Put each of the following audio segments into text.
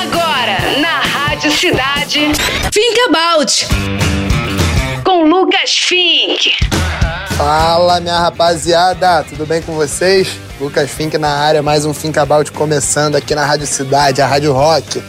Agora, na Rádio Cidade, Think About. Com Lucas Fink. Fala, minha rapaziada, tudo bem com vocês? Lucas Fink na área, mais um Think About começando aqui na Rádio Cidade, a Rádio Rock.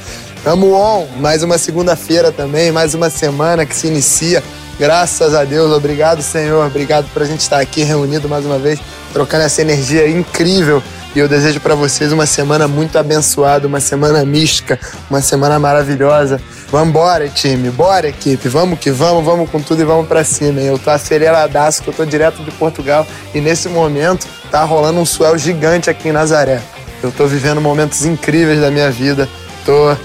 Tamo on, mais uma segunda-feira também, mais uma semana que se inicia. Graças a Deus, obrigado, Senhor, obrigado por a gente estar aqui reunido mais uma vez, trocando essa energia incrível e eu desejo para vocês uma semana muito abençoada, uma semana mística, uma semana maravilhosa. Vambora, time, bora, equipe, vamos que vamos, vamos com tudo e vamos para cima. Hein? Eu tô aceleradaço, que eu tô direto de Portugal e nesse momento tá rolando um swell gigante aqui em Nazaré. Eu tô vivendo momentos incríveis da minha vida, tô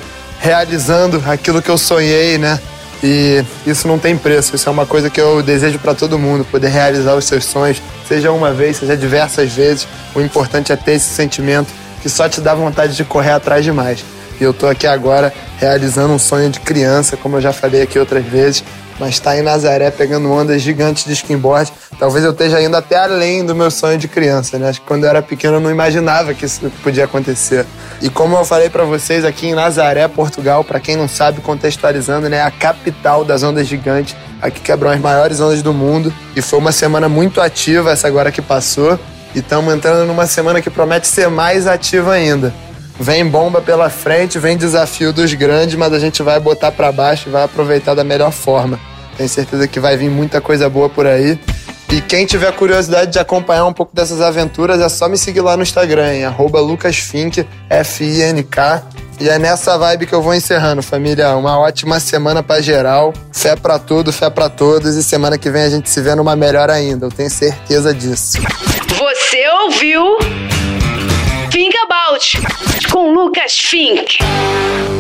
realizando aquilo que eu sonhei, né? E isso não tem preço, isso é uma coisa que eu desejo para todo mundo, poder realizar os seus sonhos, seja uma vez, seja diversas vezes. O importante é ter esse sentimento que só te dá vontade de correr atrás de mais. E eu tô aqui agora realizando um sonho de criança, como eu já falei aqui outras vezes, mas está em Nazaré pegando ondas gigantes de skimboard. Talvez eu esteja indo até além do meu sonho de criança, né? Acho que quando eu era pequeno eu não imaginava que isso podia acontecer. E como eu falei para vocês aqui em Nazaré, Portugal, para quem não sabe, contextualizando, né, a capital das ondas gigantes, aqui quebrou as maiores ondas do mundo e foi uma semana muito ativa essa agora que passou. E estamos entrando numa semana que promete ser mais ativa ainda. Vem bomba pela frente, vem desafio dos grandes, mas a gente vai botar para baixo e vai aproveitar da melhor forma. Tenho certeza que vai vir muita coisa boa por aí. E quem tiver curiosidade de acompanhar um pouco dessas aventuras, é só me seguir lá no Instagram, em lucasfink, F-I-N-K. E é nessa vibe que eu vou encerrando, família. Uma ótima semana pra geral. Fé pra tudo, fé pra todos. E semana que vem a gente se vê numa melhor ainda. Eu tenho certeza disso. Você ouviu? Think About Lucas Fink.